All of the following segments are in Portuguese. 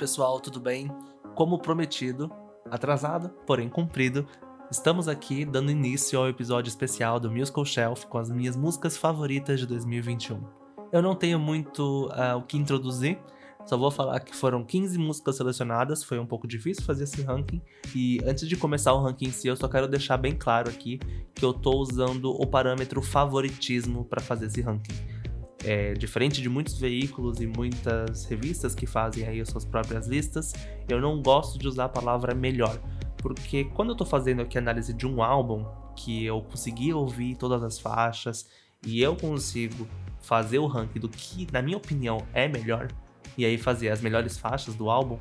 pessoal, tudo bem? Como prometido, atrasado, porém cumprido, estamos aqui dando início ao episódio especial do Musical Shelf com as minhas músicas favoritas de 2021. Eu não tenho muito uh, o que introduzir, só vou falar que foram 15 músicas selecionadas, foi um pouco difícil fazer esse ranking. E antes de começar o ranking em si, eu só quero deixar bem claro aqui que eu tô usando o parâmetro favoritismo para fazer esse ranking. É, diferente de muitos veículos e muitas revistas que fazem aí as suas próprias listas, eu não gosto de usar a palavra melhor, porque quando eu tô fazendo aqui a análise de um álbum, que eu consegui ouvir todas as faixas e eu consigo fazer o ranking do que, na minha opinião, é melhor, e aí fazer as melhores faixas do álbum,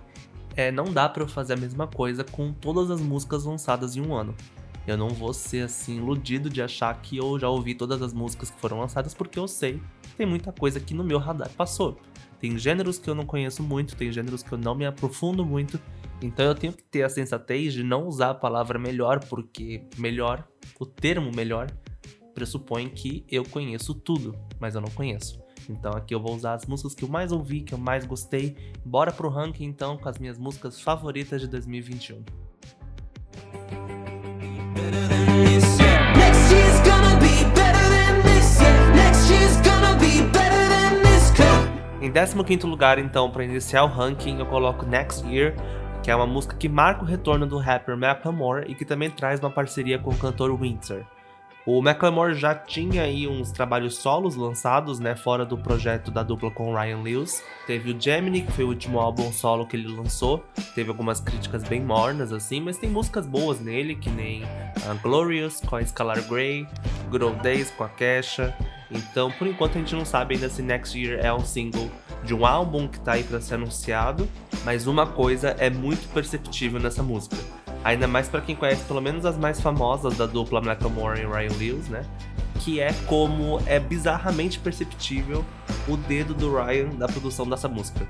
é, não dá para eu fazer a mesma coisa com todas as músicas lançadas em um ano. Eu não vou ser assim iludido de achar que eu já ouvi todas as músicas que foram lançadas, porque eu sei que tem muita coisa que no meu radar passou. Tem gêneros que eu não conheço muito, tem gêneros que eu não me aprofundo muito, então eu tenho que ter a sensatez de não usar a palavra melhor, porque melhor, o termo melhor, pressupõe que eu conheço tudo, mas eu não conheço. Então aqui eu vou usar as músicas que eu mais ouvi, que eu mais gostei. Bora pro ranking então com as minhas músicas favoritas de 2021. Em 15 lugar, então, para iniciar o ranking, eu coloco Next Year, que é uma música que marca o retorno do rapper Macklemore e que também traz uma parceria com o cantor Windsor. O Macklemore já tinha aí uns trabalhos solos lançados, né, fora do projeto da dupla com Ryan Lewis. Teve o Gemini, que foi o último álbum solo que ele lançou. Teve algumas críticas bem mornas, assim, mas tem músicas boas nele, que nem uh, Glorious, com a Scalar Grey, Good Days, com a Kesha. Então, por enquanto, a gente não sabe ainda se Next Year é um single de um álbum que tá aí para ser anunciado, mas uma coisa é muito perceptível nessa música Ainda mais para quem conhece pelo menos as mais famosas da dupla Macklemore e Ryan Lewis, né? Que é como é bizarramente perceptível o dedo do Ryan da produção dessa música.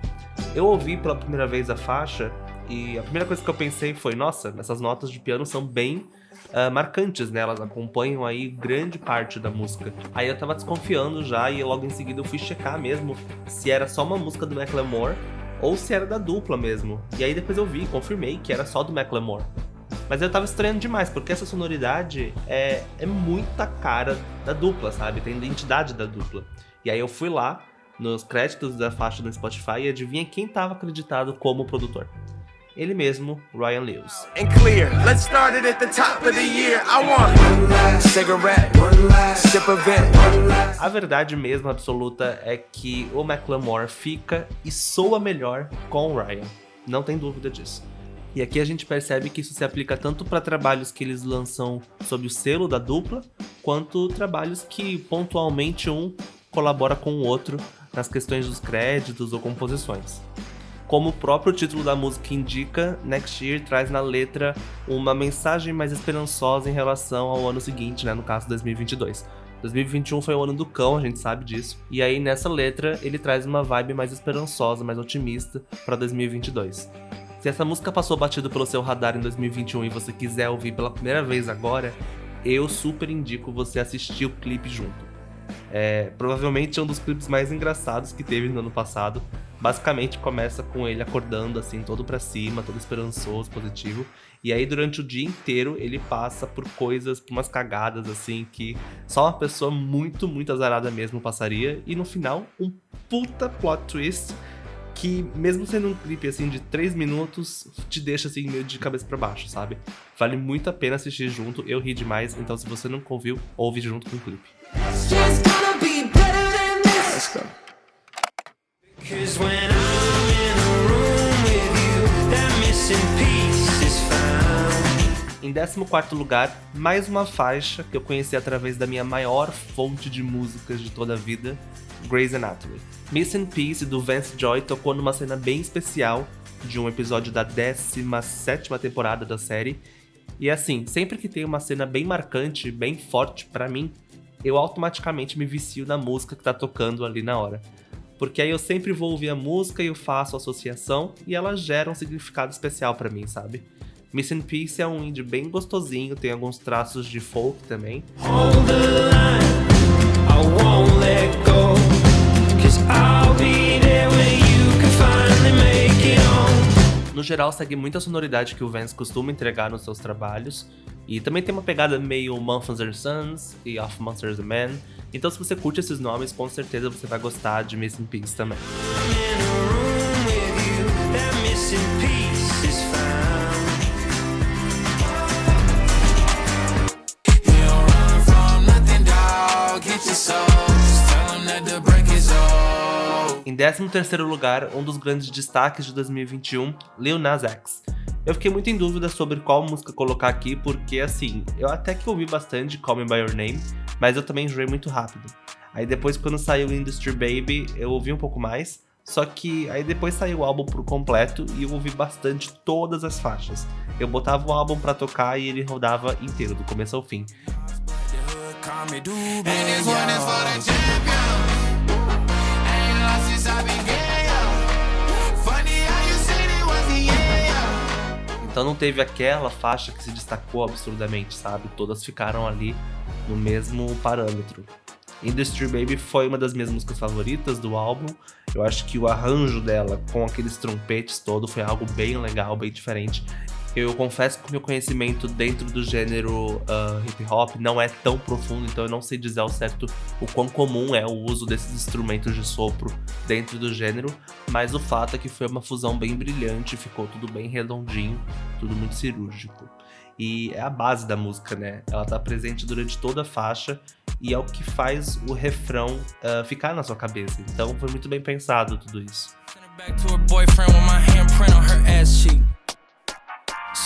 Eu ouvi pela primeira vez a faixa e a primeira coisa que eu pensei foi: nossa, essas notas de piano são bem uh, marcantes, né? Elas acompanham aí grande parte da música. Aí eu tava desconfiando já e logo em seguida eu fui checar mesmo se era só uma música do Macklemore ou se era da dupla mesmo. E aí depois eu vi, confirmei que era só do Macklemore. Mas eu tava estranhando demais, porque essa sonoridade é, é muita cara da dupla, sabe? Tem identidade da dupla. E aí eu fui lá, nos créditos da faixa do Spotify, e adivinha quem tava acreditado como produtor? Ele mesmo, Ryan Lewis. A verdade mesmo absoluta é que o McLemore fica e soa melhor com o Ryan. Não tem dúvida disso. E aqui a gente percebe que isso se aplica tanto para trabalhos que eles lançam sob o selo da dupla, quanto trabalhos que pontualmente um colabora com o outro nas questões dos créditos ou composições. Como o próprio título da música indica, Next Year traz na letra uma mensagem mais esperançosa em relação ao ano seguinte, né, no caso 2022. 2021 foi o ano do cão, a gente sabe disso. E aí nessa letra ele traz uma vibe mais esperançosa, mais otimista para 2022. Se essa música passou batido pelo seu radar em 2021 e você quiser ouvir pela primeira vez agora, eu super indico você assistir o clipe junto. É, provavelmente é um dos clipes mais engraçados que teve no ano passado. Basicamente começa com ele acordando assim, todo para cima, todo esperançoso, positivo. E aí durante o dia inteiro ele passa por coisas, por umas cagadas assim que só uma pessoa muito, muito azarada mesmo passaria. E no final, um puta plot twist que mesmo sendo um clipe assim de 3 minutos, te deixa assim meio de cabeça para baixo, sabe? Vale muito a pena assistir junto, eu ri demais, então se você nunca ouviu, ouve junto com o clipe. Let's go. Em 14 lugar, mais uma faixa que eu conheci através da minha maior fonte de músicas de toda a vida, Grey's Anatomy. Missing Piece do Vance Joy tocou numa cena bem especial de um episódio da 17 temporada da série. E assim, sempre que tem uma cena bem marcante, bem forte para mim, eu automaticamente me vicio na música que tá tocando ali na hora. Porque aí eu sempre vou ouvir a música e eu faço associação e ela gera um significado especial para mim, sabe? Missing Piece é um indie bem gostosinho, tem alguns traços de folk também. Hold the line, I won't let go, cause I'll be there when you can finally make it home. geral, segue muita sonoridade que o Vance costuma entregar nos seus trabalhos. E também tem uma pegada meio Mumford Sons e Of Monsters and Men. Então, se você curte esses nomes, com certeza você vai gostar de Missing Piece também. Em 13º lugar, um dos grandes destaques de 2021, Lil Nas X. Eu fiquei muito em dúvida sobre qual música colocar aqui, porque assim, eu até que ouvi bastante Call Me By Your Name, mas eu também enjoei muito rápido. Aí depois quando saiu Industry Baby, eu ouvi um pouco mais, só que aí depois saiu o álbum por completo e eu ouvi bastante todas as faixas. Eu botava o álbum para tocar e ele rodava inteiro, do começo ao fim. Então não teve aquela faixa que se destacou absurdamente, sabe? Todas ficaram ali no mesmo parâmetro. Industry Baby foi uma das minhas músicas favoritas do álbum. Eu acho que o arranjo dela com aqueles trompetes todo foi algo bem legal, bem diferente. Eu confesso que o meu conhecimento dentro do gênero uh, hip hop não é tão profundo, então eu não sei dizer ao certo o quão comum é o uso desses instrumentos de sopro dentro do gênero, mas o fato é que foi uma fusão bem brilhante, ficou tudo bem redondinho, tudo muito cirúrgico. E é a base da música, né? Ela tá presente durante toda a faixa e é o que faz o refrão uh, ficar na sua cabeça. Então foi muito bem pensado tudo isso.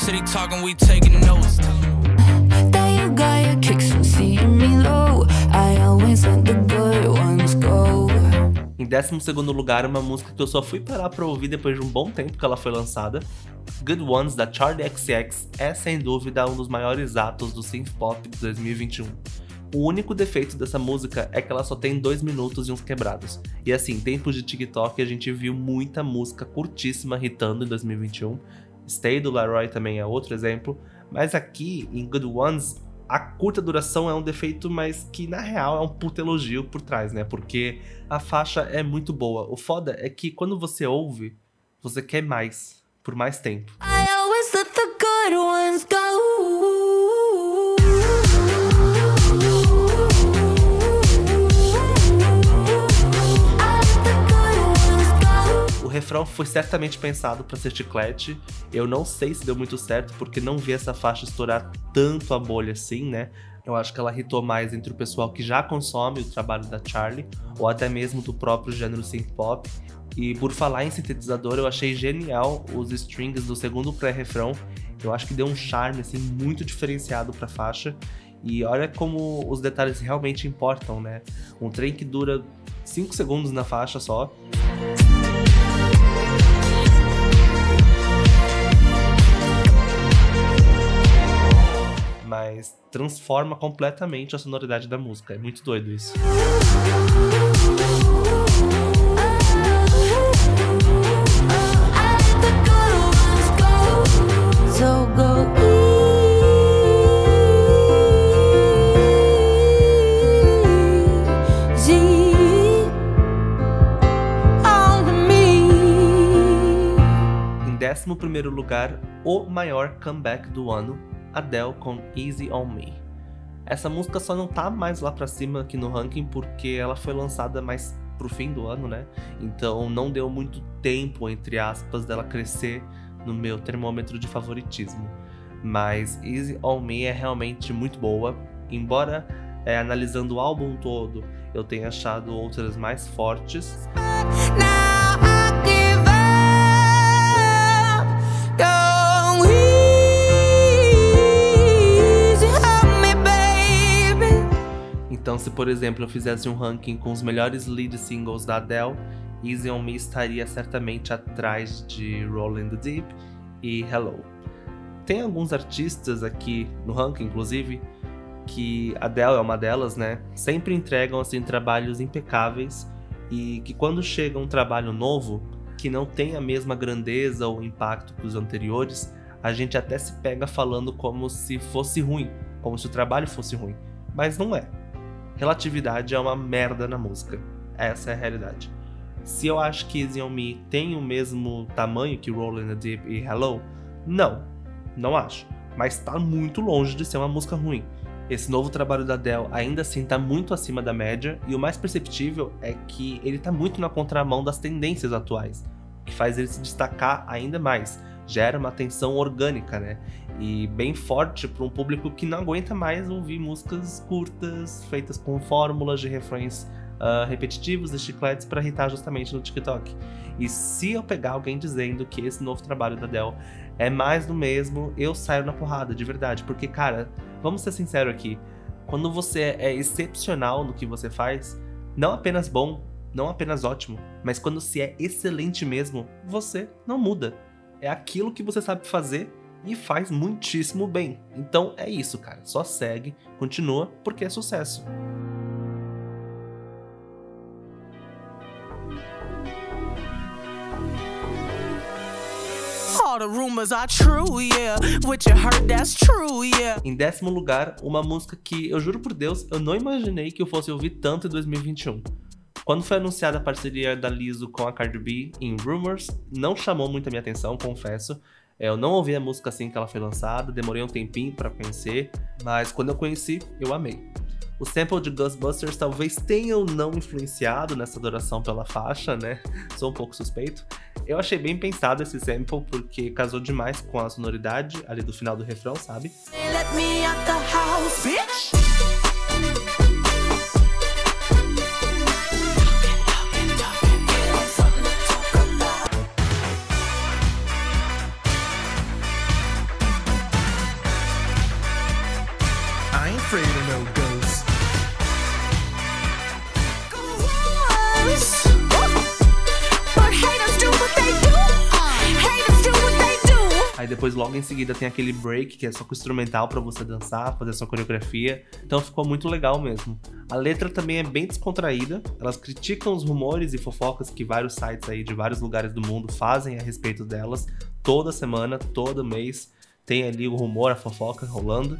City talking, we taking notes. There you got your kicks from seeing me low. I always let the good ones go. Em 12 lugar, uma música que eu só fui parar pra ouvir depois de um bom tempo que ela foi lançada. Good Ones, da Charlie XX, é sem dúvida um dos maiores atos do synth pop de 2021. O único defeito dessa música é que ela só tem dois minutos e uns quebrados. E assim, tempos de TikTok a gente viu muita música curtíssima hitando em 2021, Stay do Leroy também é outro exemplo, mas aqui em Good Ones a curta duração é um defeito, mas que na real é um puto elogio por trás, né? Porque a faixa é muito boa. O foda é que quando você ouve, você quer mais, por mais tempo. I always let the good ones go. Refrão foi certamente pensado para ser chiclete. Eu não sei se deu muito certo, porque não vi essa faixa estourar tanto a bolha assim, né? Eu acho que ela hitou mais entre o pessoal que já consome o trabalho da Charlie, ou até mesmo do próprio gênero synth pop. E por falar em sintetizador, eu achei genial os strings do segundo pré-refrão. Eu acho que deu um charme assim muito diferenciado para a faixa. E olha como os detalhes realmente importam, né? Um trem que dura 5 segundos na faixa só. Mas transforma completamente a sonoridade da música. É muito doido isso. Em décimo primeiro lugar, o maior comeback do ano, Adele com Easy On Me. Essa música só não tá mais lá pra cima aqui no ranking porque ela foi lançada mais pro fim do ano, né? Então não deu muito tempo, entre aspas, dela crescer no meu termômetro de favoritismo. Mas Easy On Me é realmente muito boa, embora é, analisando o álbum todo eu tenha achado outras mais fortes. Então, se por exemplo eu fizesse um ranking com os melhores lead singles da Adele, Easy on Me estaria certamente atrás de Rolling the Deep e Hello. Tem alguns artistas aqui no ranking, inclusive, que Adele é uma delas, né? Sempre entregam assim trabalhos impecáveis e que quando chega um trabalho novo que não tem a mesma grandeza ou impacto que os anteriores, a gente até se pega falando como se fosse ruim, como se o trabalho fosse ruim, mas não é relatividade é uma merda na música. Essa é a realidade. Se eu acho que Easy On Me tem o mesmo tamanho que Rollin' the Deep e Hello, não, não acho. Mas tá muito longe de ser uma música ruim. Esse novo trabalho da Adele ainda assim tá muito acima da média, e o mais perceptível é que ele tá muito na contramão das tendências atuais, o que faz ele se destacar ainda mais. Gera uma atenção orgânica, né? E bem forte para um público que não aguenta mais ouvir músicas curtas, feitas com fórmulas de refrões uh, repetitivos de chicletes para irritar justamente no TikTok. E se eu pegar alguém dizendo que esse novo trabalho da Dell é mais do mesmo, eu saio na porrada, de verdade. Porque, cara, vamos ser sinceros aqui. Quando você é excepcional no que você faz, não apenas bom, não apenas ótimo, mas quando se é excelente mesmo, você não muda. É aquilo que você sabe fazer e faz muitíssimo bem. Então é isso, cara. Só segue, continua, porque é sucesso. Em décimo lugar, uma música que eu juro por Deus, eu não imaginei que eu fosse ouvir tanto em 2021. Quando foi anunciada a parceria da Lizzo com a Cardi B em Rumors, não chamou muito a minha atenção, confesso. É, eu não ouvi a música assim que ela foi lançada, demorei um tempinho para conhecer, mas quando eu conheci, eu amei. O sample de Ghostbusters talvez tenha ou não influenciado nessa adoração pela faixa, né? Sou um pouco suspeito. Eu achei bem pensado esse sample porque casou demais com a sonoridade ali do final do refrão, sabe? Let me out the house, bitch. Depois, logo em seguida, tem aquele break que é só com instrumental para você dançar, fazer sua coreografia. Então ficou muito legal mesmo. A letra também é bem descontraída. Elas criticam os rumores e fofocas que vários sites aí de vários lugares do mundo fazem a respeito delas. Toda semana, todo mês, tem ali o rumor, a fofoca rolando.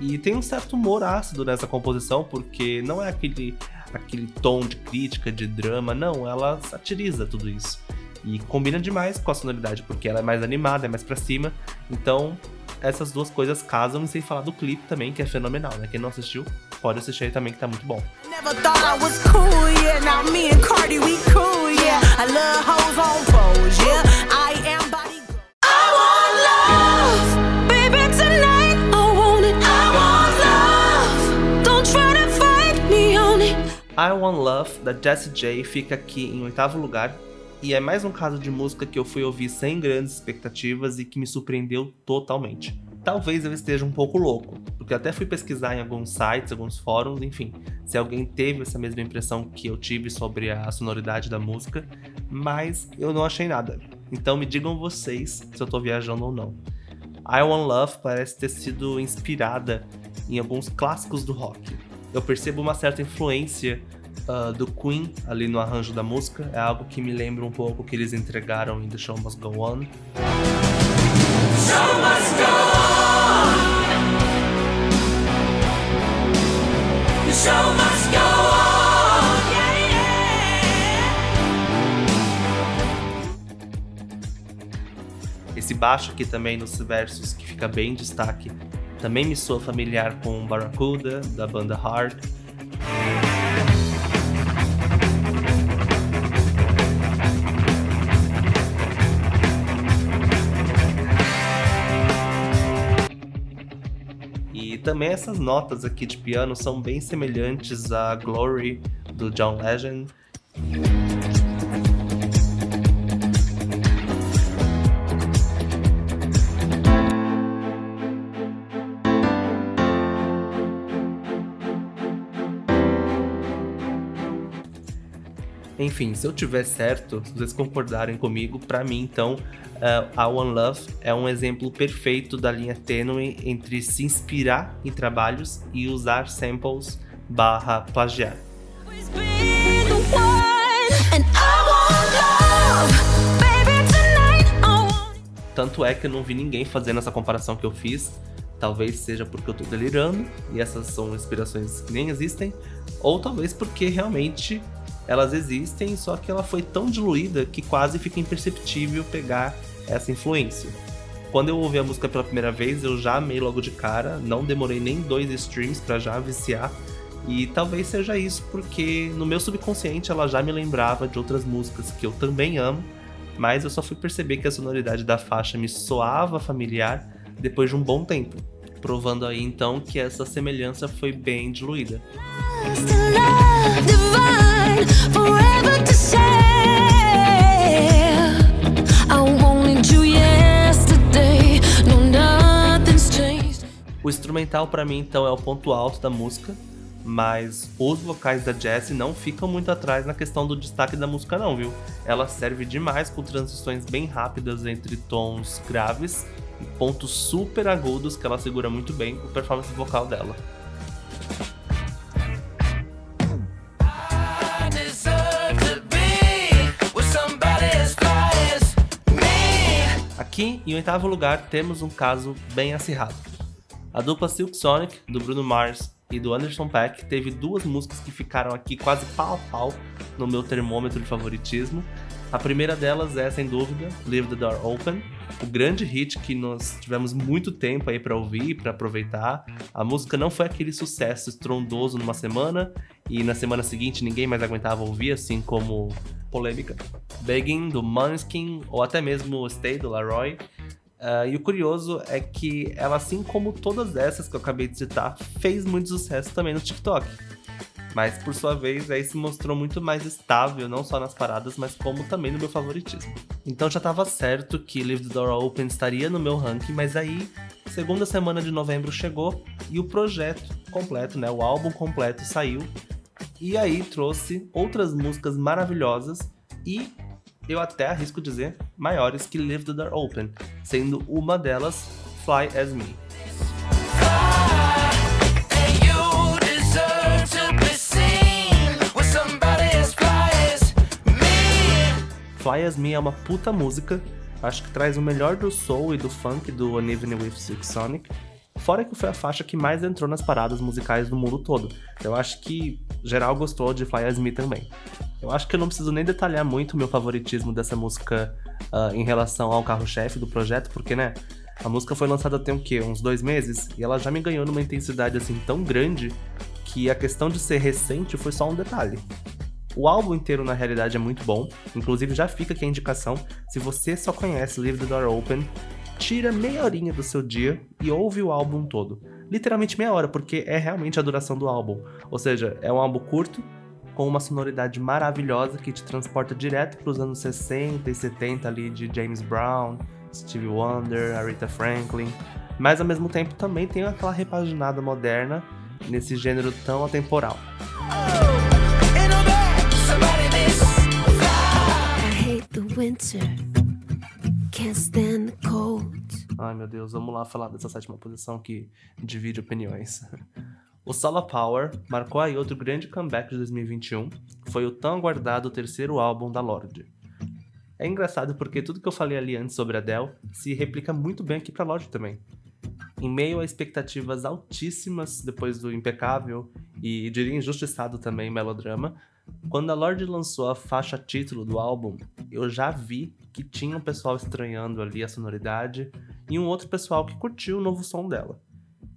E tem um certo humor ácido nessa composição, porque não é aquele, aquele tom de crítica, de drama, não, ela satiriza tudo isso. E combina demais com a sonoridade, porque ela é mais animada, é mais pra cima. Então, essas duas coisas casam, e sem falar do clipe também, que é fenomenal, né? Quem não assistiu, pode assistir aí também, que tá muito bom. I Want Love, da Jessie J, fica aqui em oitavo lugar, e é mais um caso de música que eu fui ouvir sem grandes expectativas e que me surpreendeu totalmente. Talvez eu esteja um pouco louco, porque até fui pesquisar em alguns sites, alguns fóruns, enfim, se alguém teve essa mesma impressão que eu tive sobre a sonoridade da música, mas eu não achei nada. Então me digam vocês se eu tô viajando ou não. I Want Love parece ter sido inspirada em alguns clássicos do rock. Eu percebo uma certa influência uh, do Queen ali no arranjo da música. É algo que me lembra um pouco que eles entregaram em The Show Must Go On. Show must go on. The show must go on. Esse baixo aqui também nos versos que fica bem em destaque também me soa familiar com Barracuda, da banda Hard. Também essas notas aqui de piano são bem semelhantes a Glory do John Legend. Enfim, se eu tiver certo, se vocês concordarem comigo, para mim, então, uh, a One Love é um exemplo perfeito da linha tênue entre se inspirar em trabalhos e usar samples barra plagiar. Tanto é que eu não vi ninguém fazendo essa comparação que eu fiz. Talvez seja porque eu tô delirando e essas são inspirações que nem existem, ou talvez porque realmente elas existem, só que ela foi tão diluída que quase fica imperceptível pegar essa influência. Quando eu ouvi a música pela primeira vez, eu já amei logo de cara, não demorei nem dois streams para já viciar. E talvez seja isso porque no meu subconsciente ela já me lembrava de outras músicas que eu também amo, mas eu só fui perceber que a sonoridade da faixa me soava familiar depois de um bom tempo, provando aí então que essa semelhança foi bem diluída. O instrumental para mim então é o ponto alto da música, mas os vocais da Jessie não ficam muito atrás na questão do destaque da música não, viu? Ela serve demais com transições bem rápidas entre tons graves e pontos super agudos que ela segura muito bem o performance vocal dela. Aqui, em oitavo lugar, temos um caso bem acirrado. A dupla Silk Sonic, do Bruno Mars e do Anderson Paak, teve duas músicas que ficaram aqui quase pau a pau no meu termômetro de favoritismo. A primeira delas é, sem dúvida, Leave the Door Open, o grande hit que nós tivemos muito tempo aí para ouvir, para aproveitar. A música não foi aquele sucesso estrondoso numa semana e na semana seguinte ninguém mais aguentava ouvir, assim como polêmica. Begging do Måneskin ou até mesmo Stay do Laroy Uh, e o curioso é que ela, assim como todas essas que eu acabei de citar, fez muito sucesso também no TikTok. Mas por sua vez, aí se mostrou muito mais estável, não só nas paradas, mas como também no meu favoritismo. Então já estava certo que Leave the Door Open estaria no meu ranking, mas aí, segunda semana de novembro chegou e o projeto completo, né, o álbum completo saiu. E aí trouxe outras músicas maravilhosas e eu até arrisco dizer, maiores que Leave the Door Open, sendo uma delas Fly As Me. Fly As Me é uma puta música, acho que traz o melhor do soul e do funk do Uneven with Silk Sonic, fora que foi a faixa que mais entrou nas paradas musicais do mundo todo. Eu acho que geral gostou de Fly As Me também. Eu acho que eu não preciso nem detalhar muito o meu favoritismo dessa música uh, em relação ao carro-chefe do projeto, porque, né, a música foi lançada tem o quê? Uns dois meses? E ela já me ganhou numa intensidade assim tão grande que a questão de ser recente foi só um detalhe. O álbum inteiro, na realidade, é muito bom. Inclusive, já fica aqui a indicação. Se você só conhece Leave the Door Open, tira meia horinha do seu dia e ouve o álbum todo. Literalmente meia hora, porque é realmente a duração do álbum. Ou seja, é um álbum curto, com uma sonoridade maravilhosa que te transporta direto para os anos 60 e 70 ali de James Brown, Stevie Wonder, Aretha Franklin, mas ao mesmo tempo também tem aquela repaginada moderna nesse gênero tão atemporal. Ai meu Deus, vamos lá falar dessa sétima posição que divide opiniões. O Solar Power marcou aí outro grande comeback de 2021, foi o tão aguardado terceiro álbum da Lorde. É engraçado porque tudo que eu falei ali antes sobre Adele se replica muito bem aqui para Lorde também. Em meio a expectativas altíssimas depois do impecável e diria injustiçado também melodrama, quando a Lorde lançou a faixa título do álbum, eu já vi que tinha um pessoal estranhando ali a sonoridade e um outro pessoal que curtiu o novo som dela.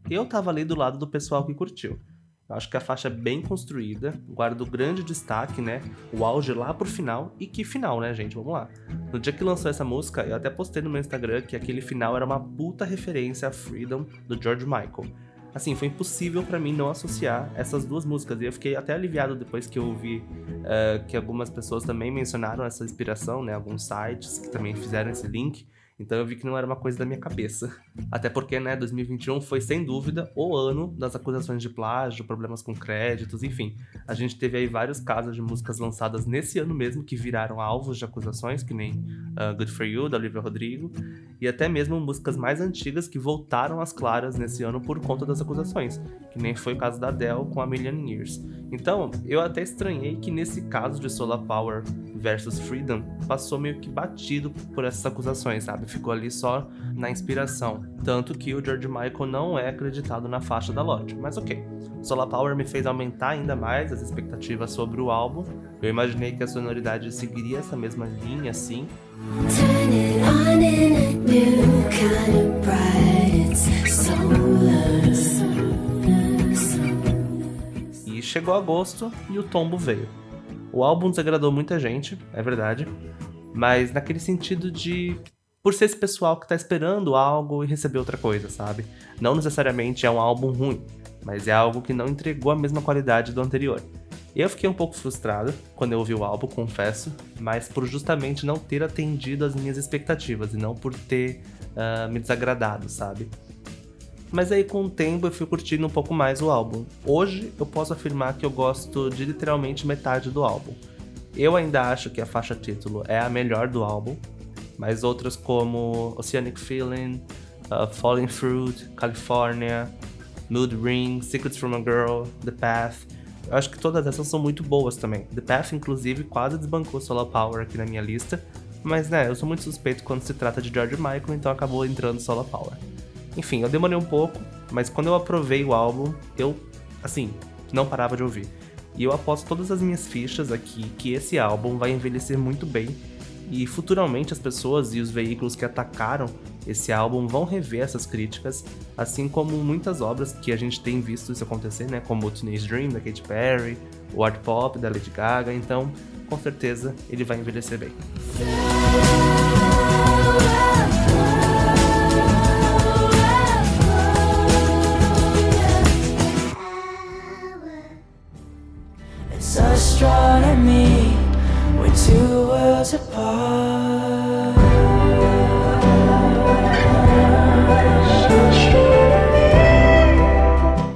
Eu tava ali do lado do pessoal que curtiu. Eu acho que a faixa é bem construída, guarda o grande destaque, né? O auge lá pro final. E que final, né, gente? Vamos lá. No dia que lançou essa música, eu até postei no meu Instagram que aquele final era uma puta referência a Freedom do George Michael. Assim, foi impossível para mim não associar essas duas músicas. E eu fiquei até aliviado depois que eu ouvi uh, que algumas pessoas também mencionaram essa inspiração, né? Alguns sites que também fizeram esse link. Então eu vi que não era uma coisa da minha cabeça. Até porque, né, 2021 foi sem dúvida o ano das acusações de plágio, problemas com créditos, enfim. A gente teve aí vários casos de músicas lançadas nesse ano mesmo que viraram alvos de acusações, que nem uh, Good For You, da Olivia Rodrigo, e até mesmo músicas mais antigas que voltaram às claras nesse ano por conta das acusações, que nem foi o caso da Adele com A Million Years. Então, eu até estranhei que nesse caso de Solar Power versus Freedom passou meio que batido por essas acusações, sabe? Ficou ali só na inspiração. Tanto que o George Michael não é acreditado na faixa da lote. Mas ok. Solar Power me fez aumentar ainda mais as expectativas sobre o álbum. Eu imaginei que a sonoridade seguiria essa mesma linha assim. E chegou agosto e o tombo veio. O álbum desagradou muita gente, é verdade, mas naquele sentido de por ser esse pessoal que tá esperando algo e receber outra coisa, sabe? Não necessariamente é um álbum ruim, mas é algo que não entregou a mesma qualidade do anterior. Eu fiquei um pouco frustrado quando eu ouvi o álbum, confesso, mas por justamente não ter atendido as minhas expectativas e não por ter uh, me desagradado, sabe? Mas aí com o tempo eu fui curtindo um pouco mais o álbum. Hoje eu posso afirmar que eu gosto de literalmente metade do álbum. Eu ainda acho que a faixa título é a melhor do álbum, mas outras como Oceanic Feeling, uh, Falling Fruit, California, Mood Ring, Secrets from a Girl, The Path, eu acho que todas essas são muito boas também. The Path, inclusive, quase desbancou Solar Power aqui na minha lista, mas né, eu sou muito suspeito quando se trata de George Michael, então acabou entrando Solar Power. Enfim, eu demorei um pouco, mas quando eu aprovei o álbum, eu, assim, não parava de ouvir. E eu aposto todas as minhas fichas aqui que esse álbum vai envelhecer muito bem e futuramente as pessoas e os veículos que atacaram esse álbum vão rever essas críticas, assim como muitas obras que a gente tem visto isso acontecer, né, como o Teenage Dream da Katy Perry, o Art Pop da Lady Gaga, então com certeza ele vai envelhecer bem.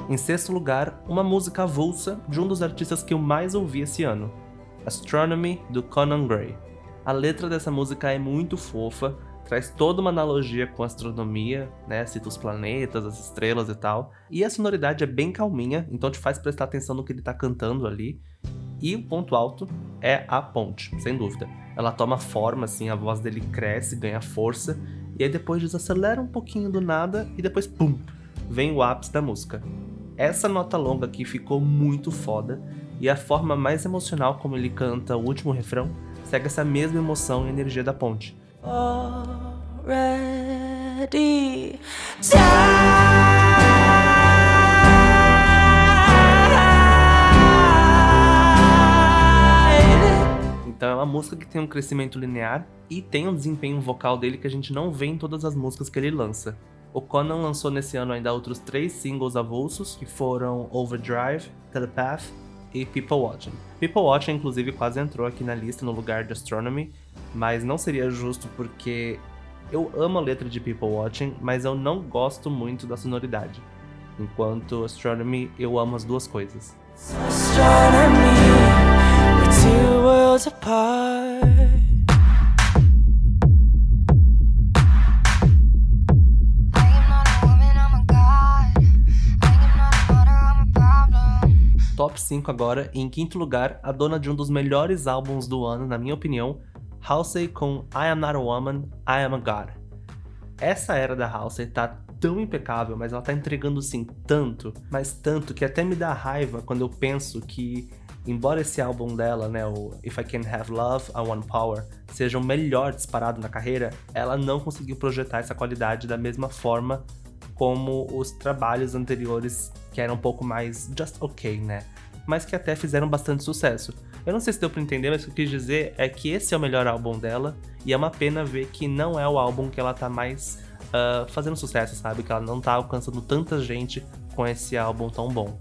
Em sexto lugar, uma música avulsa de um dos artistas que eu mais ouvi esse ano, Astronomy, do Conan Gray. A letra dessa música é muito fofa, traz toda uma analogia com astronomia, né? Cita os planetas, as estrelas e tal. E a sonoridade é bem calminha, então te faz prestar atenção no que ele tá cantando ali. E o ponto alto é a ponte, sem dúvida. Ela toma forma, assim, a voz dele cresce, ganha força, e aí depois desacelera um pouquinho do nada, e depois, pum, vem o ápice da música. Essa nota longa aqui ficou muito foda, e a forma mais emocional como ele canta o último refrão segue essa mesma emoção e energia da ponte. Already Então é uma música que tem um crescimento linear e tem um desempenho vocal dele que a gente não vê em todas as músicas que ele lança. O Conan lançou nesse ano ainda outros três singles avulsos, que foram Overdrive, Telepath e People Watching. People Watching, inclusive, quase entrou aqui na lista no lugar de Astronomy, mas não seria justo porque eu amo a letra de People Watching, mas eu não gosto muito da sonoridade. Enquanto Astronomy, eu amo as duas coisas. Astronomy worlds apart. Top 5 agora, em quinto lugar, a dona de um dos melhores álbuns do ano, na minha opinião, Halsey com I Am Not a Woman, I Am a God. Essa era da Halsey tá tão impecável, mas ela tá entregando sim tanto, mas tanto que até me dá raiva quando eu penso que embora esse álbum dela, né, o If I Can Have Love, I Want Power, seja o melhor disparado na carreira, ela não conseguiu projetar essa qualidade da mesma forma como os trabalhos anteriores, que eram um pouco mais just ok, né? Mas que até fizeram bastante sucesso. Eu não sei se deu pra entender, mas o que eu quis dizer é que esse é o melhor álbum dela, e é uma pena ver que não é o álbum que ela tá mais uh, fazendo sucesso, sabe? Que ela não tá alcançando tanta gente com esse álbum tão bom.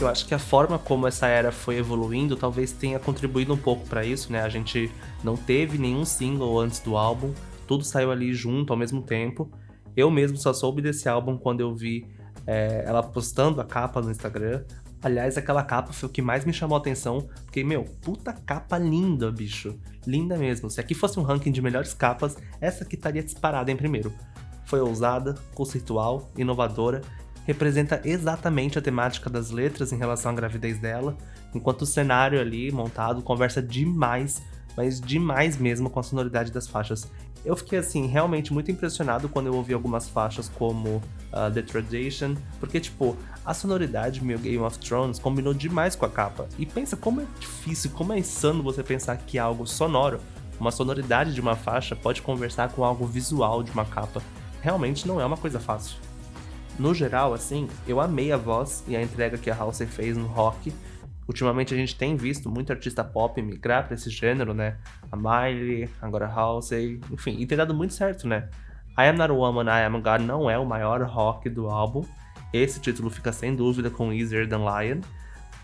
Eu acho que a forma como essa era foi evoluindo talvez tenha contribuído um pouco para isso, né? A gente não teve nenhum single antes do álbum, tudo saiu ali junto ao mesmo tempo. Eu mesmo só soube desse álbum quando eu vi é, ela postando a capa no Instagram. Aliás, aquela capa foi o que mais me chamou a atenção, porque, meu, puta capa linda, bicho. Linda mesmo. Se aqui fosse um ranking de melhores capas, essa aqui estaria disparada em primeiro. Foi ousada, conceitual, inovadora representa exatamente a temática das letras em relação à gravidez dela, enquanto o cenário ali montado conversa demais, mas demais mesmo com a sonoridade das faixas. Eu fiquei assim realmente muito impressionado quando eu ouvi algumas faixas como uh, The Tradition, porque tipo, a sonoridade meu Game of Thrones combinou demais com a capa. E pensa como é difícil, como é insano você pensar que algo sonoro, uma sonoridade de uma faixa pode conversar com algo visual de uma capa. Realmente não é uma coisa fácil. No geral, assim, eu amei a voz e a entrega que a Halsey fez no rock. Ultimamente a gente tem visto muito artista pop migrar para esse gênero, né? A Miley, agora a Halsey, enfim, e tem dado muito certo, né? I Am Not a Woman, I Am God não é o maior rock do álbum. Esse título fica sem dúvida com Easier Than Lion.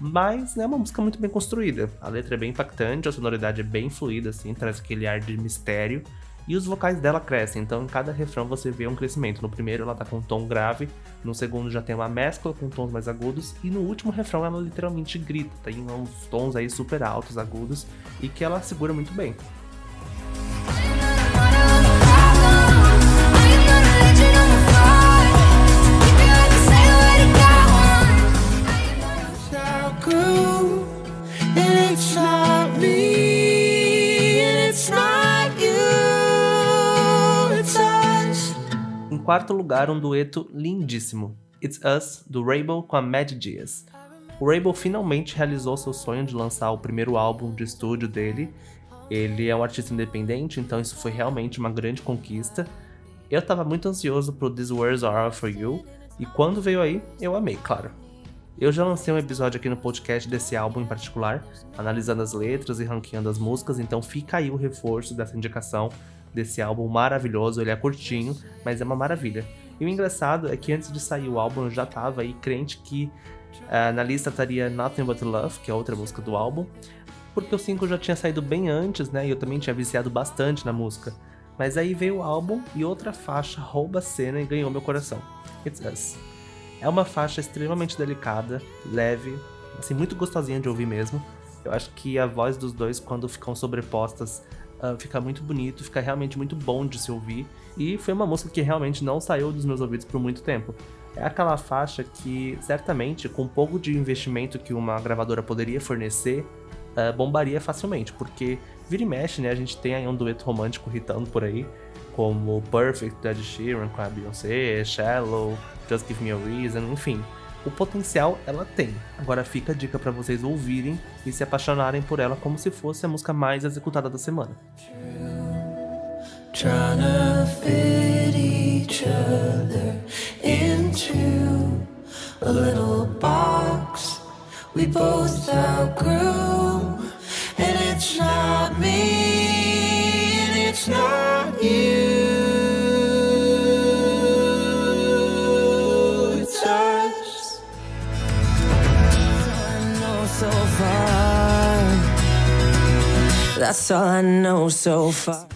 Mas é uma música muito bem construída. A letra é bem impactante, a sonoridade é bem fluida, assim, traz aquele ar de mistério. E os vocais dela crescem, então em cada refrão você vê um crescimento. No primeiro ela tá com um tom grave, no segundo já tem uma mescla com tons mais agudos, e no último refrão ela literalmente grita, tem uns tons aí super altos, agudos, e que ela segura muito bem. Quarto lugar, um dueto lindíssimo, It's Us, do Rainbow com a Mad Diaz. O Rainbow finalmente realizou seu sonho de lançar o primeiro álbum de estúdio dele. Ele é um artista independente, então isso foi realmente uma grande conquista. Eu estava muito ansioso pro These Words Are All For You, e quando veio aí, eu amei, claro. Eu já lancei um episódio aqui no podcast desse álbum em particular, analisando as letras e ranqueando as músicas, então fica aí o reforço dessa indicação desse álbum maravilhoso. Ele é curtinho, mas é uma maravilha. E o engraçado é que antes de sair o álbum eu já tava aí crente que uh, na lista estaria Nothing But Love, que é outra música do álbum, porque o 5 já tinha saído bem antes, né? E eu também tinha viciado bastante na música. Mas aí veio o álbum e outra faixa rouba a cena e ganhou meu coração. It's Us. É uma faixa extremamente delicada, leve, assim, muito gostosinha de ouvir mesmo. Eu acho que a voz dos dois, quando ficam sobrepostas, uh, fica muito bonito, fica realmente muito bom de se ouvir. E foi uma música que realmente não saiu dos meus ouvidos por muito tempo. É aquela faixa que, certamente, com pouco de investimento que uma gravadora poderia fornecer, uh, bombaria facilmente, porque vira e mexe, né? A gente tem aí um dueto romântico hitando por aí, como Perfect, da Ed Sheeran com a Beyoncé, Shallow, Just Give Me a Reason, enfim o potencial ela tem. Agora fica a dica para vocês ouvirem e se apaixonarem por ela como se fosse a música mais executada da semana.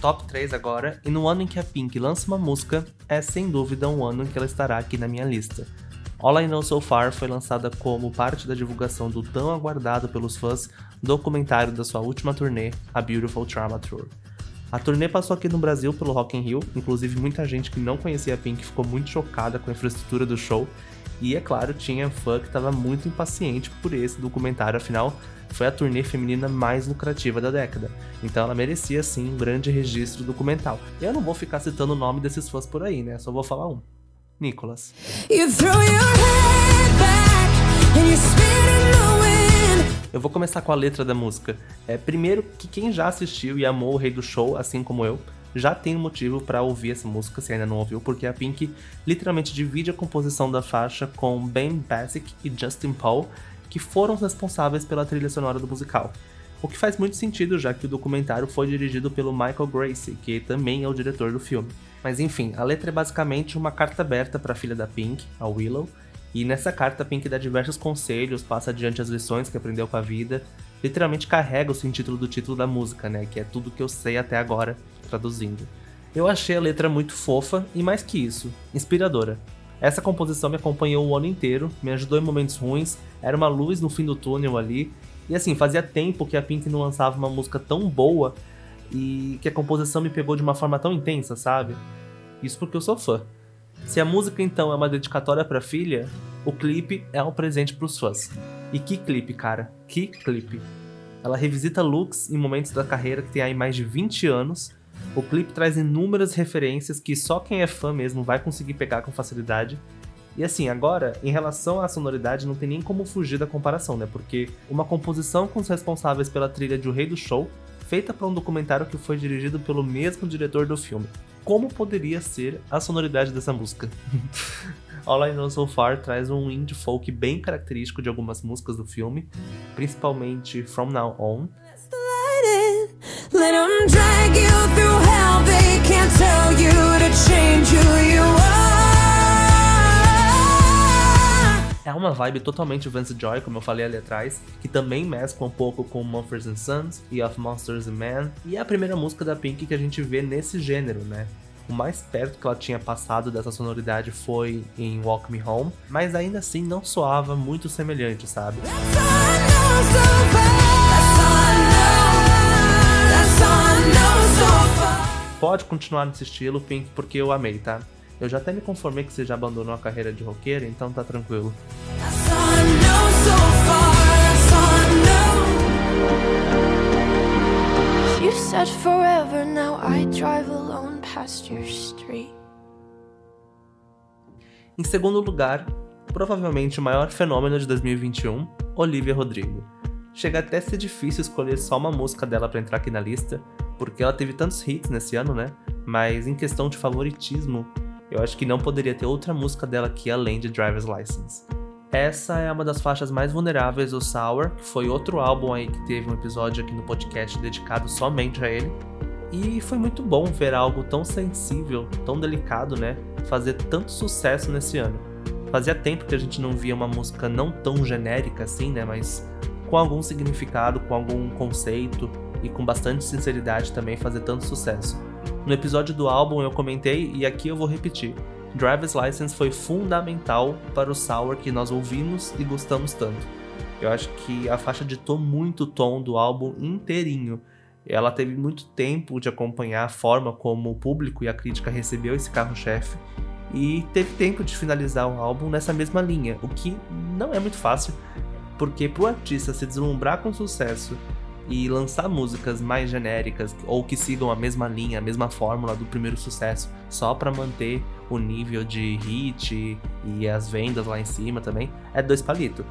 Top 3 agora, e no ano em que a Pink lança uma música, é sem dúvida um ano em que ela estará aqui na minha lista. All I Know So Far foi lançada como parte da divulgação do tão aguardado pelos fãs documentário da sua última turnê, a Beautiful Trauma Tour. A turnê passou aqui no Brasil pelo Rock in Rio, inclusive muita gente que não conhecia a Pink ficou muito chocada com a infraestrutura do show, e é claro, tinha fã que estava muito impaciente por esse documentário, afinal, foi a turnê feminina mais lucrativa da década. Então ela merecia sim um grande registro documental. Eu não vou ficar citando o nome desses fãs por aí, né? Só vou falar um. Nicholas. Eu vou começar com a letra da música. É, primeiro que quem já assistiu e amou o Rei do Show, assim como eu, já tem um motivo para ouvir essa música, se ainda não ouviu, porque a Pink literalmente divide a composição da faixa com Ben Basic e Justin Paul, que foram responsáveis pela trilha sonora do musical. O que faz muito sentido, já que o documentário foi dirigido pelo Michael Gracie, que também é o diretor do filme. Mas enfim, a letra é basicamente uma carta aberta para a filha da Pink, a Willow, e nessa carta a Pink dá diversos conselhos, passa adiante as lições que aprendeu com a vida, literalmente carrega o sentido do título da música, né, que é tudo que eu sei até agora, traduzindo. Eu achei a letra muito fofa e mais que isso, inspiradora. Essa composição me acompanhou o ano inteiro, me ajudou em momentos ruins, era uma luz no fim do túnel ali. E assim, fazia tempo que a Pink não lançava uma música tão boa e que a composição me pegou de uma forma tão intensa, sabe? Isso porque eu sou fã. Se a música então é uma dedicatória para filha, o clipe é um presente para os fãs. E que clipe, cara? Que clipe! Ela revisita looks em momentos da carreira que tem aí mais de 20 anos. O clipe traz inúmeras referências que só quem é fã mesmo vai conseguir pegar com facilidade. E assim, agora, em relação à sonoridade, não tem nem como fugir da comparação, né? Porque uma composição com os responsáveis pela trilha de O Rei do Show, feita para um documentário que foi dirigido pelo mesmo diretor do filme. Como poderia ser a sonoridade dessa música? All I Know So Far traz um indie folk bem característico de algumas músicas do filme, principalmente From Now On. Let them drag you through hell, they can't tell you to change who you are. É uma vibe totalmente Vance Joy, como eu falei ali atrás, que também mescla um pouco com Mumford Sons e Of Monsters and Men, e é a primeira música da Pink que a gente vê nesse gênero, né? O mais perto que ela tinha passado dessa sonoridade foi em Walk Me Home, mas ainda assim não soava muito semelhante, sabe? Pode continuar nesse estilo, Pink, porque eu amei, tá? Eu já até me conformei que você já abandonou a carreira de roqueira, então tá tranquilo. You said forever, now I drive alone past your street. Em segundo lugar, provavelmente o maior fenômeno de 2021, Olivia Rodrigo. Chega até a ser difícil escolher só uma música dela para entrar aqui na lista, porque ela teve tantos hits nesse ano, né? Mas em questão de favoritismo, eu acho que não poderia ter outra música dela aqui além de Driver's License. Essa é uma das faixas mais vulneráveis do Sour, que foi outro álbum aí que teve um episódio aqui no podcast dedicado somente a ele. E foi muito bom ver algo tão sensível, tão delicado, né, fazer tanto sucesso nesse ano. Fazia tempo que a gente não via uma música não tão genérica assim, né, mas com algum significado, com algum conceito e com bastante sinceridade também fazer tanto sucesso. No episódio do álbum eu comentei e aqui eu vou repetir. Driver's License foi fundamental para o Sour que nós ouvimos e gostamos tanto. Eu acho que a faixa ditou muito o tom do álbum inteirinho. Ela teve muito tempo de acompanhar a forma como o público e a crítica recebeu esse carro-chefe e teve tempo de finalizar o álbum nessa mesma linha, o que não é muito fácil, porque para o artista se deslumbrar com sucesso e lançar músicas mais genéricas ou que sigam a mesma linha, a mesma fórmula do primeiro sucesso, só para manter o nível de hit e as vendas lá em cima também, é dois palitos.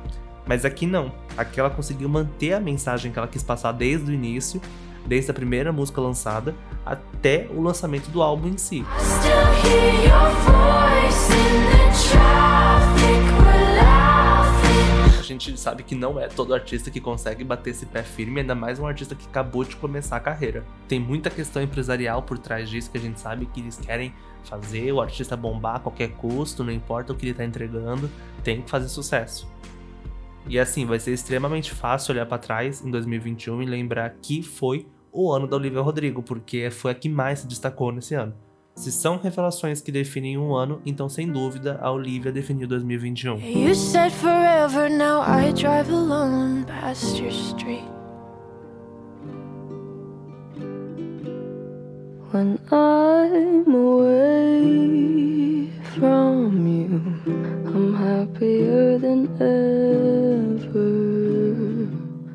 Mas aqui não. Aqui ela conseguiu manter a mensagem que ela quis passar desde o início, desde a primeira música lançada até o lançamento do álbum em si. A gente sabe que não é todo artista que consegue bater esse pé firme, ainda mais um artista que acabou de começar a carreira. Tem muita questão empresarial por trás disso que a gente sabe que eles querem fazer o artista bombar a qualquer custo, não importa o que ele está entregando, tem que fazer sucesso. E assim, vai ser extremamente fácil olhar para trás em 2021 e lembrar que foi o ano da Olivia Rodrigo, porque foi a que mais se destacou nesse ano. Se são revelações que definem um ano, então sem dúvida a Olivia definiu 2021. You said forever, now I drive alone past your street. When I'm away from you, I'm happier than ever.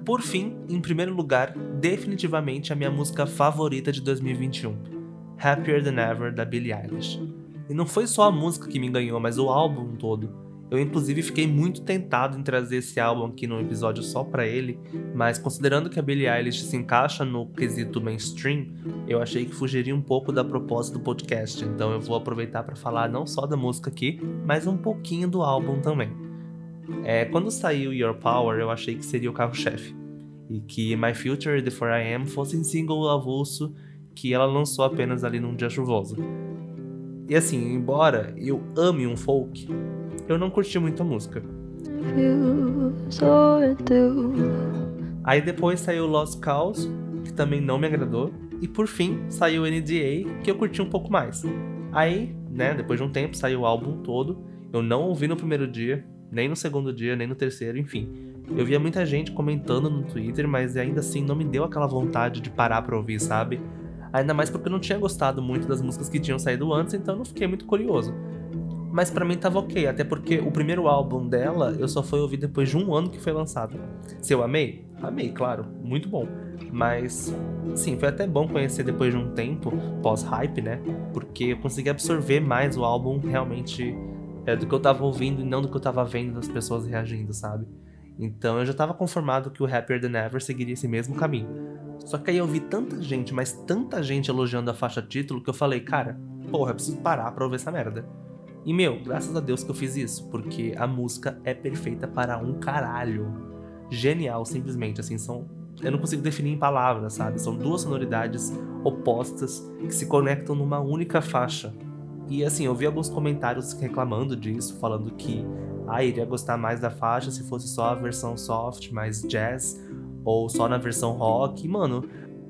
Por fim, em primeiro lugar, definitivamente a minha música favorita de 2021 Happier Than Ever da Billie Eilish. E não foi só a música que me ganhou, mas o álbum todo. Eu inclusive fiquei muito tentado em trazer esse álbum aqui num episódio só para ele, mas considerando que a Billie Eilish se encaixa no quesito mainstream, eu achei que fugiria um pouco da proposta do podcast. Então eu vou aproveitar para falar não só da música aqui, mas um pouquinho do álbum também. É, quando saiu Your Power, eu achei que seria o carro-chefe e que My Future e The For I Am fossem single avulso que ela lançou apenas ali num dia chuvoso. E assim, embora eu ame um folk, eu não curti muito a música. Aí depois saiu Lost Cause, que também não me agradou, e por fim saiu NDA, que eu curti um pouco mais. Aí, né, depois de um tempo saiu o álbum todo, eu não ouvi no primeiro dia, nem no segundo dia, nem no terceiro, enfim. Eu via muita gente comentando no Twitter, mas ainda assim não me deu aquela vontade de parar pra ouvir, sabe? Ainda mais porque eu não tinha gostado muito das músicas que tinham saído antes, então eu não fiquei muito curioso. Mas para mim tava ok, até porque o primeiro álbum dela eu só fui ouvir depois de um ano que foi lançado. Se eu amei? Amei, claro, muito bom. Mas, sim, foi até bom conhecer depois de um tempo, pós-hype, né? Porque eu consegui absorver mais o álbum realmente é, do que eu tava ouvindo e não do que eu tava vendo das pessoas reagindo, sabe? Então eu já tava conformado que o Happier Than Ever seguiria esse mesmo caminho. Só que aí eu vi tanta gente, mas tanta gente elogiando a faixa título que eu falei, cara, porra, eu preciso parar pra ouvir essa merda. E meu, graças a Deus que eu fiz isso, porque a música é perfeita para um caralho. Genial, simplesmente, assim, são. Eu não consigo definir em palavras, sabe? São duas sonoridades opostas que se conectam numa única faixa. E assim, eu vi alguns comentários reclamando disso, falando que ah, iria gostar mais da faixa se fosse só a versão soft, mais jazz, ou só na versão rock. Mano,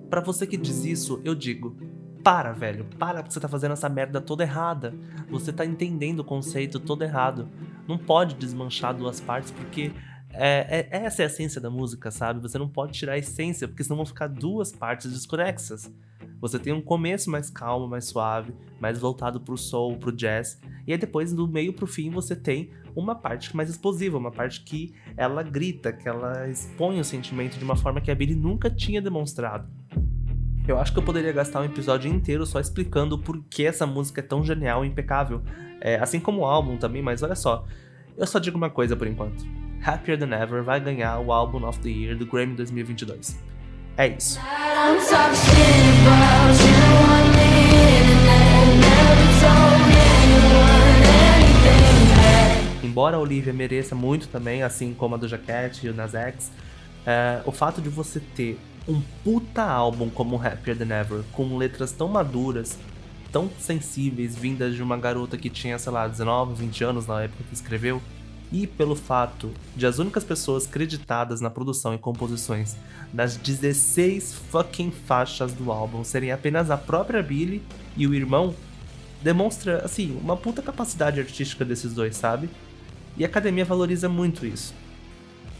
para você que diz isso, eu digo: para, velho, para porque você tá fazendo essa merda toda errada. Você tá entendendo o conceito todo errado. Não pode desmanchar duas partes porque é, é, essa é a essência da música, sabe? Você não pode tirar a essência, porque senão vão ficar duas partes desconexas. Você tem um começo mais calmo, mais suave, mais voltado pro soul, pro jazz, e aí depois do meio pro fim você tem uma parte mais explosiva, uma parte que ela grita, que ela expõe o sentimento de uma forma que a Billy nunca tinha demonstrado. Eu acho que eu poderia gastar um episódio inteiro só explicando por que essa música é tão genial e impecável, é, assim como o álbum também, mas olha só, eu só digo uma coisa por enquanto. Happier Than Ever vai ganhar o Album of the Year do Grammy 2022. É isso. Embora a Olivia mereça muito também, assim como a do Jaquette e o Nas X, é, o fato de você ter um puta álbum como Happier Than Ever, com letras tão maduras, tão sensíveis, vindas de uma garota que tinha, sei lá, 19, 20 anos na época que escreveu, e pelo fato de as únicas pessoas creditadas na produção e composições das 16 fucking faixas do álbum serem apenas a própria Billy e o irmão, demonstra, assim, uma puta capacidade artística desses dois, sabe? E a academia valoriza muito isso.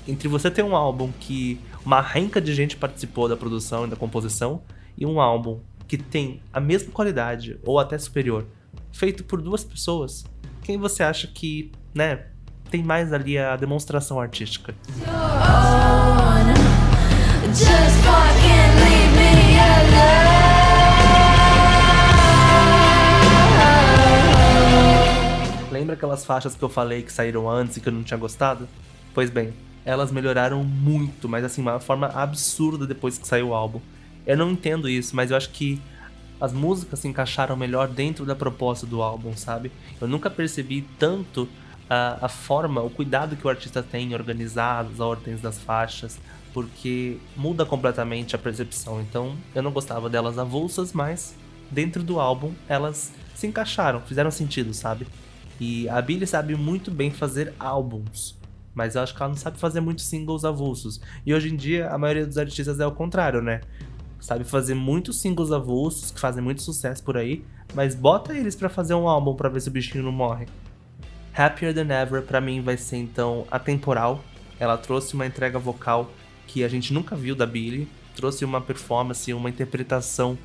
Entre você ter um álbum que uma renca de gente participou da produção e da composição, e um álbum que tem a mesma qualidade, ou até superior, feito por duas pessoas, quem você acha que, né, tem mais ali a demonstração artística. Lembra aquelas faixas que eu falei que saíram antes e que eu não tinha gostado? Pois bem, elas melhoraram muito, mas assim, uma forma absurda depois que saiu o álbum. Eu não entendo isso, mas eu acho que as músicas se encaixaram melhor dentro da proposta do álbum, sabe? Eu nunca percebi tanto a, a forma, o cuidado que o artista tem em organizar as ordens das faixas, porque muda completamente a percepção. Então eu não gostava delas avulsas, mas dentro do álbum elas se encaixaram, fizeram sentido, sabe? E a Billie sabe muito bem fazer álbuns, mas eu acho que ela não sabe fazer muitos singles avulsos. E hoje em dia a maioria dos artistas é o contrário, né? Sabe fazer muitos singles avulsos que fazem muito sucesso por aí, mas bota eles para fazer um álbum para ver se o bichinho não morre. Happier Than Ever para mim vai ser então atemporal. Ela trouxe uma entrega vocal que a gente nunca viu da Billie, trouxe uma performance, uma interpretação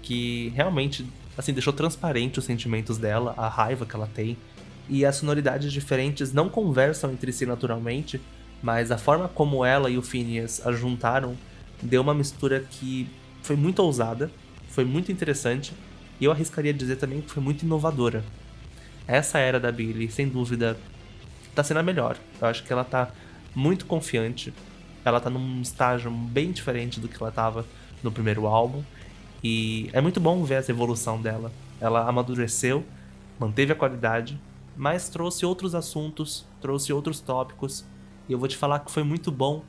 que realmente assim deixou transparente os sentimentos dela, a raiva que ela tem. E as sonoridades diferentes não conversam entre si naturalmente, mas a forma como ela e o Phineas a juntaram deu uma mistura que foi muito ousada, foi muito interessante, e eu arriscaria dizer também que foi muito inovadora essa era da Billy, sem dúvida, tá sendo a melhor. Eu acho que ela tá muito confiante. Ela tá num estágio bem diferente do que ela tava no primeiro álbum. E é muito bom ver essa evolução dela. Ela amadureceu, manteve a qualidade, mas trouxe outros assuntos, trouxe outros tópicos. E eu vou te falar que foi muito bom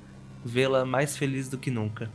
vê-la mais feliz do que nunca.